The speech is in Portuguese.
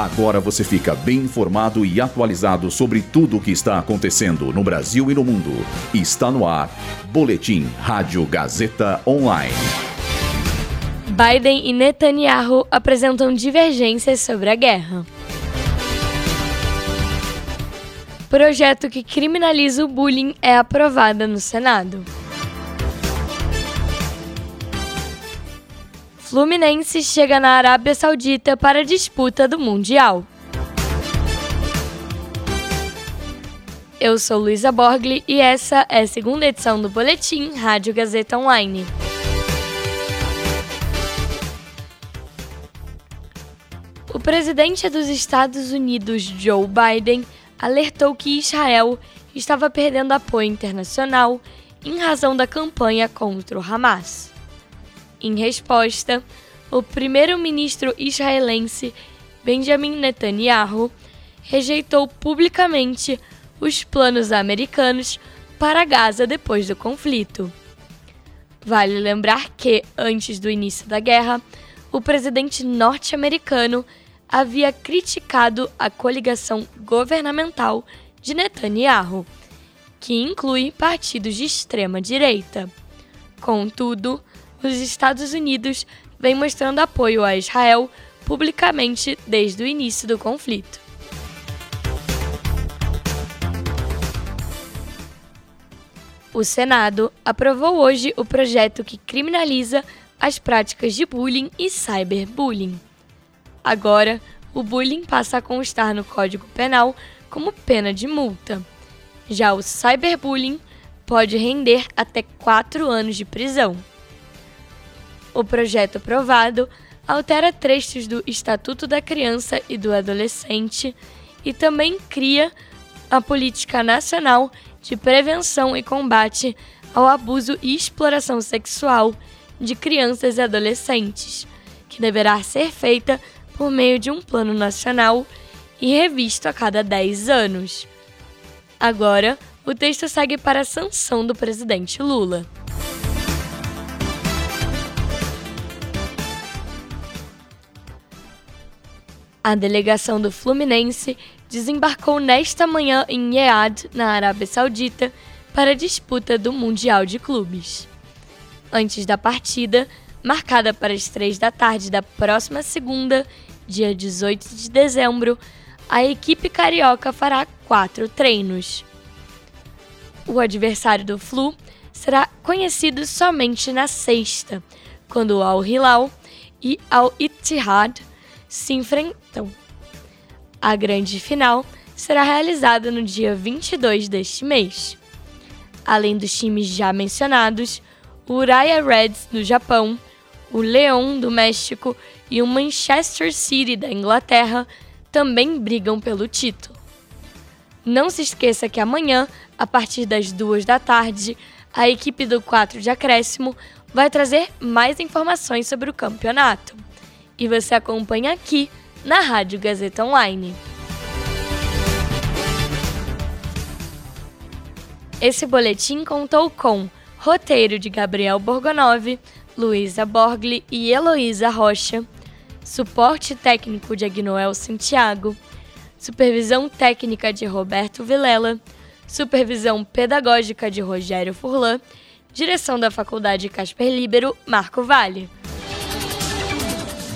Agora você fica bem informado e atualizado sobre tudo o que está acontecendo no Brasil e no mundo. Está no ar. Boletim Rádio Gazeta Online. Biden e Netanyahu apresentam divergências sobre a guerra. Projeto que criminaliza o bullying é aprovado no Senado. Fluminense chega na Arábia Saudita para a disputa do Mundial. Eu sou Luísa Borgli e essa é a segunda edição do Boletim Rádio Gazeta Online. O presidente dos Estados Unidos, Joe Biden, alertou que Israel estava perdendo apoio internacional em razão da campanha contra o Hamas. Em resposta, o primeiro-ministro israelense Benjamin Netanyahu rejeitou publicamente os planos americanos para Gaza depois do conflito. Vale lembrar que, antes do início da guerra, o presidente norte-americano havia criticado a coligação governamental de Netanyahu, que inclui partidos de extrema-direita. Contudo, os Estados Unidos vem mostrando apoio a Israel publicamente desde o início do conflito. O Senado aprovou hoje o projeto que criminaliza as práticas de bullying e cyberbullying. Agora, o bullying passa a constar no Código Penal como pena de multa. Já o cyberbullying pode render até quatro anos de prisão. O projeto aprovado altera trechos do Estatuto da Criança e do Adolescente e também cria a Política Nacional de Prevenção e Combate ao Abuso e Exploração Sexual de Crianças e Adolescentes, que deverá ser feita por meio de um plano nacional e revisto a cada 10 anos. Agora, o texto segue para a sanção do presidente Lula. A delegação do Fluminense desembarcou nesta manhã em Riad, na Arábia Saudita, para a disputa do Mundial de Clubes. Antes da partida, marcada para as três da tarde da próxima segunda, dia 18 de dezembro, a equipe carioca fará quatro treinos. O adversário do Flu será conhecido somente na sexta, quando o Al Hilal e Al Ittihad se enfrentam. A grande final será realizada no dia 22 deste mês. Além dos times já mencionados, o Uriah Reds do Japão, o Leão do México e o Manchester City da Inglaterra também brigam pelo título. Não se esqueça que amanhã, a partir das duas da tarde, a equipe do 4 de acréscimo vai trazer mais informações sobre o campeonato e você acompanha aqui na Rádio Gazeta Online. Esse boletim contou com roteiro de Gabriel Borgonov, Luísa Borgli e Heloísa Rocha, suporte técnico de Agnoel Santiago, supervisão técnica de Roberto Vilela, supervisão pedagógica de Rogério Furlan, direção da Faculdade Casper Libero, Marco Vale.